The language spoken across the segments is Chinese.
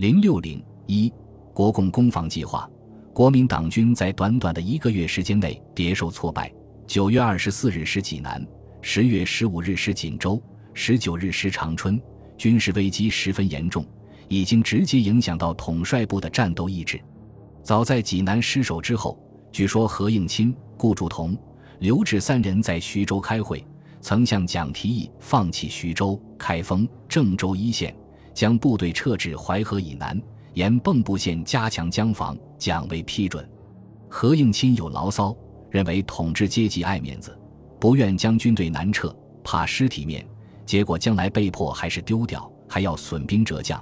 零六零一，国共攻防计划。国民党军在短短的一个月时间内迭受挫败。九月二十四日失济南，十月十五日失锦州，十九日失长春，军事危机十分严重，已经直接影响到统帅部的战斗意志。早在济南失守之后，据说何应钦、顾祝同、刘峙三人在徐州开会。曾向蒋提议放弃徐州、开封、郑州一线，将部队撤至淮河以南，沿蚌埠线加强江防。蒋未批准。何应钦有牢骚，认为统治阶级爱面子，不愿将军队南撤，怕失体面，结果将来被迫还是丢掉，还要损兵折将。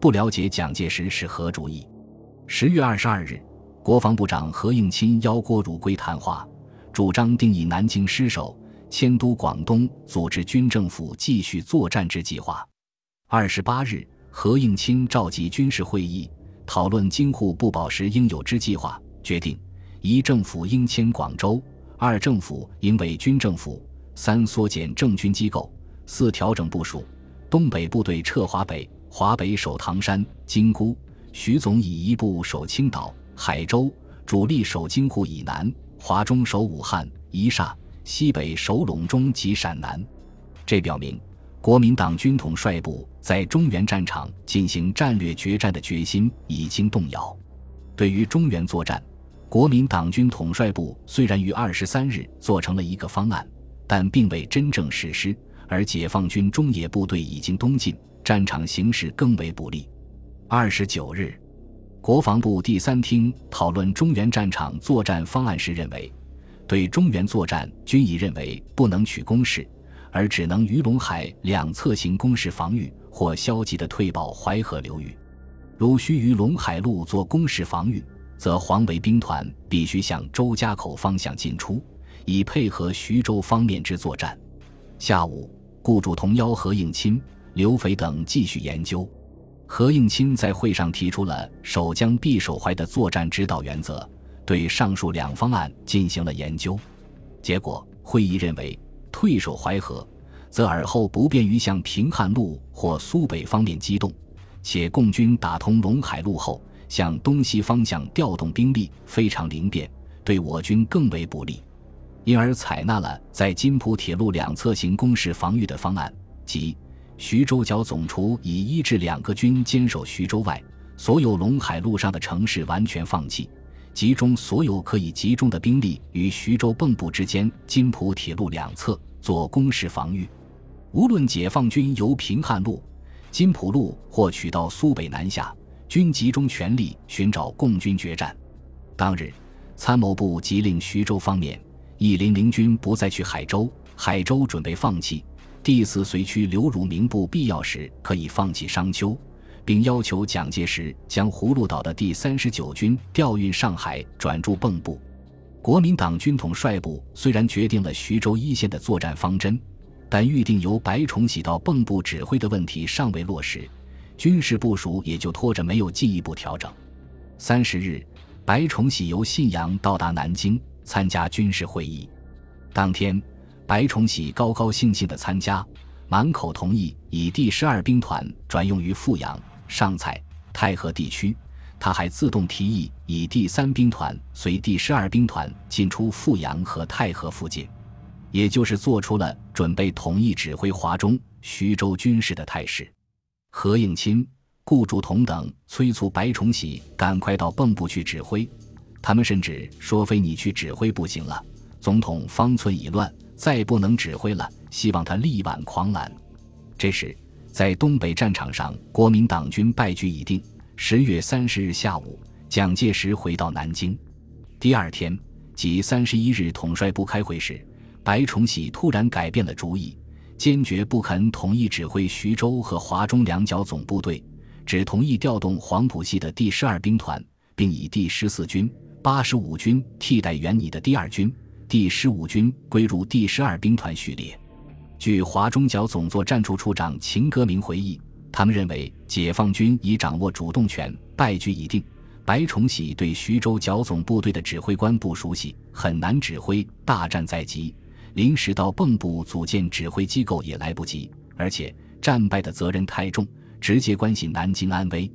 不了解蒋介石是何主意。十月二十二日，国防部长何应钦邀郭汝瑰谈话，主张定以南京失守。迁都广东，组织军政府继续作战之计划。二十八日，何应钦召集军事会议，讨论京沪不保时应有之计划，决定：一、政府应迁广州；二、政府应为军政府；三、缩减政军机构；四、调整部署。东北部队撤华北，华北守唐山、金沽；徐总以一部守青岛、海州，主力守京沪以南；华中守武汉、宜厦。西北守陇中及陕南，这表明国民党军统帅部在中原战场进行战略决战的决心已经动摇。对于中原作战，国民党军统帅部虽然于二十三日做成了一个方案，但并未真正实施。而解放军中野部队已经东进，战场形势更为不利。二十九日，国防部第三厅讨论中原战场作战方案时认为。对中原作战，均已认为不能取攻势，而只能于陇海两侧行攻势防御，或消极的退保淮河流域。如需于陇海路做攻势防御，则黄维兵团必须向周家口方向进出，以配合徐州方面之作战。下午，顾祝同邀何应钦、刘斐等继续研究。何应钦在会上提出了守江必守淮的作战指导原则。对上述两方案进行了研究，结果会议认为，退守淮河，则尔后不便于向平汉路或苏北方面机动，且共军打通陇海路后，向东西方向调动兵力非常灵便，对我军更为不利，因而采纳了在津浦铁路两侧行攻势防御的方案，即徐州剿总除以一至两个军坚守徐州外，所有陇海路上的城市完全放弃。集中所有可以集中的兵力于徐州蚌埠之间津浦铁路两侧做攻势防御。无论解放军由平汉路、津浦路或取到苏北南下，均集中全力寻找共军决战。当日，参谋部即令徐州方面一零零军不再去海州，海州准备放弃。第四随区刘汝明部必要时可以放弃商丘。并要求蒋介石将葫芦岛的第三十九军调运上海，转驻蚌埠。国民党军统帅部虽然决定了徐州一线的作战方针，但预定由白崇禧到蚌埠指挥的问题尚未落实，军事部署也就拖着没有进一步调整。三十日，白崇禧由信阳到达南京参加军事会议。当天，白崇禧高高兴兴地参加，满口同意以第十二兵团转用于阜阳。上蔡、太和地区，他还自动提议以第三兵团随第十二兵团进出阜阳和太和附近，也就是做出了准备统一指挥华中、徐州军事的态势。何应钦、顾祝同等催促白崇禧赶快到蚌埠去指挥，他们甚至说：“非你去指挥不行了，总统方寸已乱，再不能指挥了，希望他力挽狂澜。”这时。在东北战场上，国民党军败局已定。十月三十日下午，蒋介石回到南京。第二天，即三十一日，统帅部开会时，白崇禧突然改变了主意，坚决不肯统一指挥徐州和华中两角总部队，只同意调动黄埔系的第十二兵团，并以第十四军、八十五军替代原拟的第二军，第十五军归入第十二兵团序列。据华中剿总作战处处长秦歌明回忆，他们认为解放军已掌握主动权，败局已定。白崇禧对徐州剿总部队的指挥官不熟悉，很难指挥。大战在即，临时到蚌埠组建指挥机构也来不及，而且战败的责任太重，直接关系南京安危。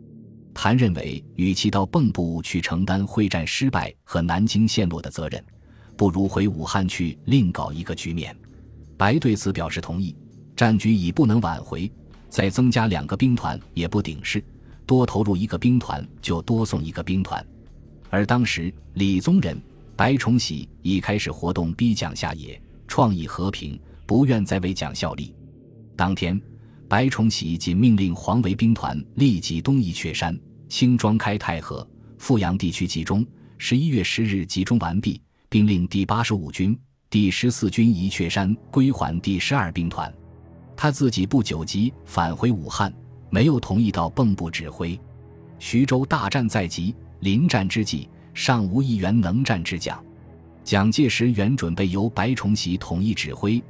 谭认为，与其到蚌埠去承担会战失败和南京陷落的责任，不如回武汉去另搞一个局面。白对此表示同意。战局已不能挽回，再增加两个兵团也不顶事，多投入一个兵团就多送一个兵团。而当时李宗仁、白崇禧已开始活动，逼蒋下野，创意和平，不愿再为蒋效力。当天。白崇禧仅命令黄维兵团立即东移雀山、轻装开太和、阜阳地区集中。十一月十日集中完毕，并令第八十五军、第十四军移雀山，归还第十二兵团。他自己不久即返回武汉，没有同意到蚌埠指挥。徐州大战在即，临战之际，尚无一员能战之将。蒋介石原准备由白崇禧统一指挥。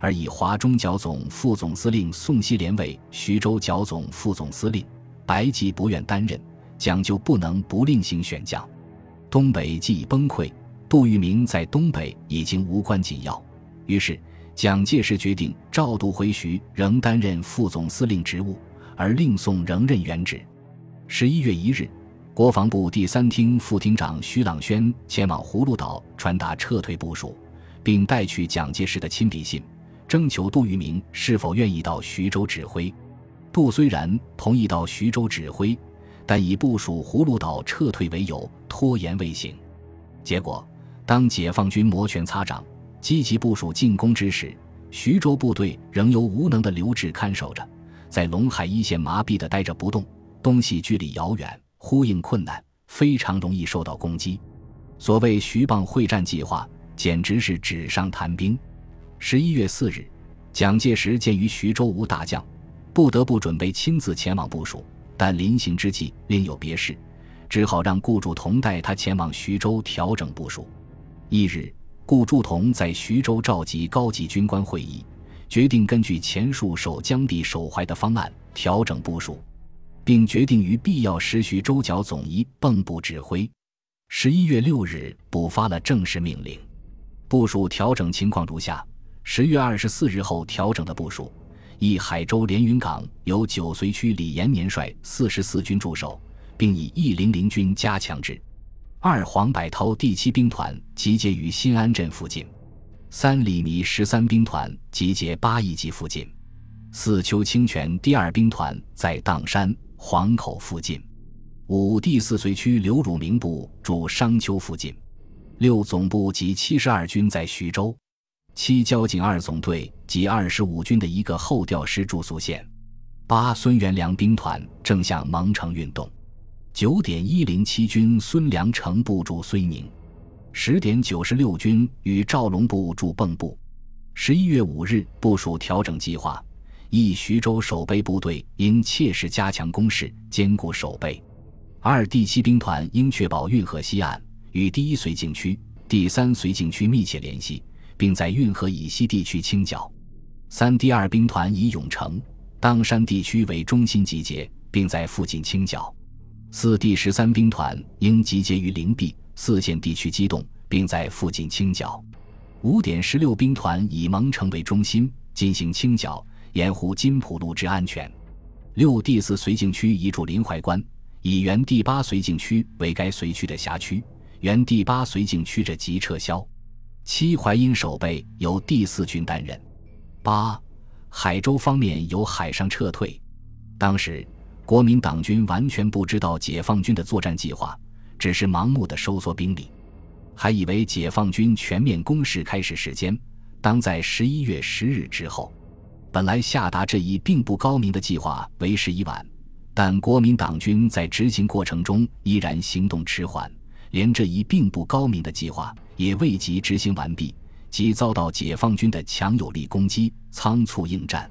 而以华中剿总副总司令宋希濂为徐州剿总副总司令，白济不愿担任，蒋就不能不另行选将。东北既已崩溃，杜聿明在东北已经无关紧要，于是蒋介石决定赵度回徐，仍担任副总司令职务，而令宋仍任原职。十一月一日，国防部第三厅副厅长徐朗轩前往葫芦岛传达撤退部署，并带去蒋介石的亲笔信。征求杜聿明是否愿意到徐州指挥。杜虽然同意到徐州指挥，但以部署葫芦岛撤退为由拖延未行。结果，当解放军摩拳擦掌、积极部署进攻之时，徐州部队仍由无能的刘峙看守着，在陇海一线麻痹的待着不动。东西距离遥远，呼应困难，非常容易受到攻击。所谓徐蚌会战计划，简直是纸上谈兵。十一月四日，蒋介石鉴于徐州无大将，不得不准备亲自前往部署，但临行之际另有别事，只好让顾祝同带他前往徐州调整部署。翌日，顾祝同在徐州召集高级军官会议，决定根据前述守江地守淮的方案调整部署，并决定于必要时徐州剿总仪蚌埠指挥。十一月六日，补发了正式命令，部署调整情况如下。十月二十四日后调整的部署：一海州连云港由九绥区李延年率四十四军驻守，并以一零零军加强之；二黄百韬第七兵团集结于新安镇附近；三李弥十三兵团集结八义集附近；四邱清泉第二兵团在砀山黄口附近；五第四绥区刘汝明部驻商丘附近；六总部及七十二军在徐州。七交警二总队及二十五军的一个后调师驻宿县。八孙元良兵团正向蒙城运动。九点一零七军孙良诚部驻睢宁。十点九十六军与赵龙部驻蚌埠。十一月五日部署调整计划：一徐州守备部队应切实加强攻势，坚固守备。二第七兵团应确保运河西岸与第一绥靖区、第三绥靖区密切联系。并在运河以西地区清剿。三第二兵团以永城、当山地区为中心集结，并在附近清剿。四第十三兵团应集结于灵璧、四线地区机动，并在附近清剿。五点十六兵团以蒙城为中心进行清剿，掩护金浦路之安全。六第四绥靖区移驻临淮关，以原第八绥靖区为该绥区的辖区，原第八绥靖区者即撤销。七淮阴守备由第四军担任。八海州方面由海上撤退。当时国民党军完全不知道解放军的作战计划，只是盲目的收缩兵力，还以为解放军全面攻势开始时间当在十一月十日之后。本来下达这一并不高明的计划为时已晚，但国民党军在执行过程中依然行动迟缓。连这一并不高明的计划也未及执行完毕，即遭到解放军的强有力攻击，仓促应战。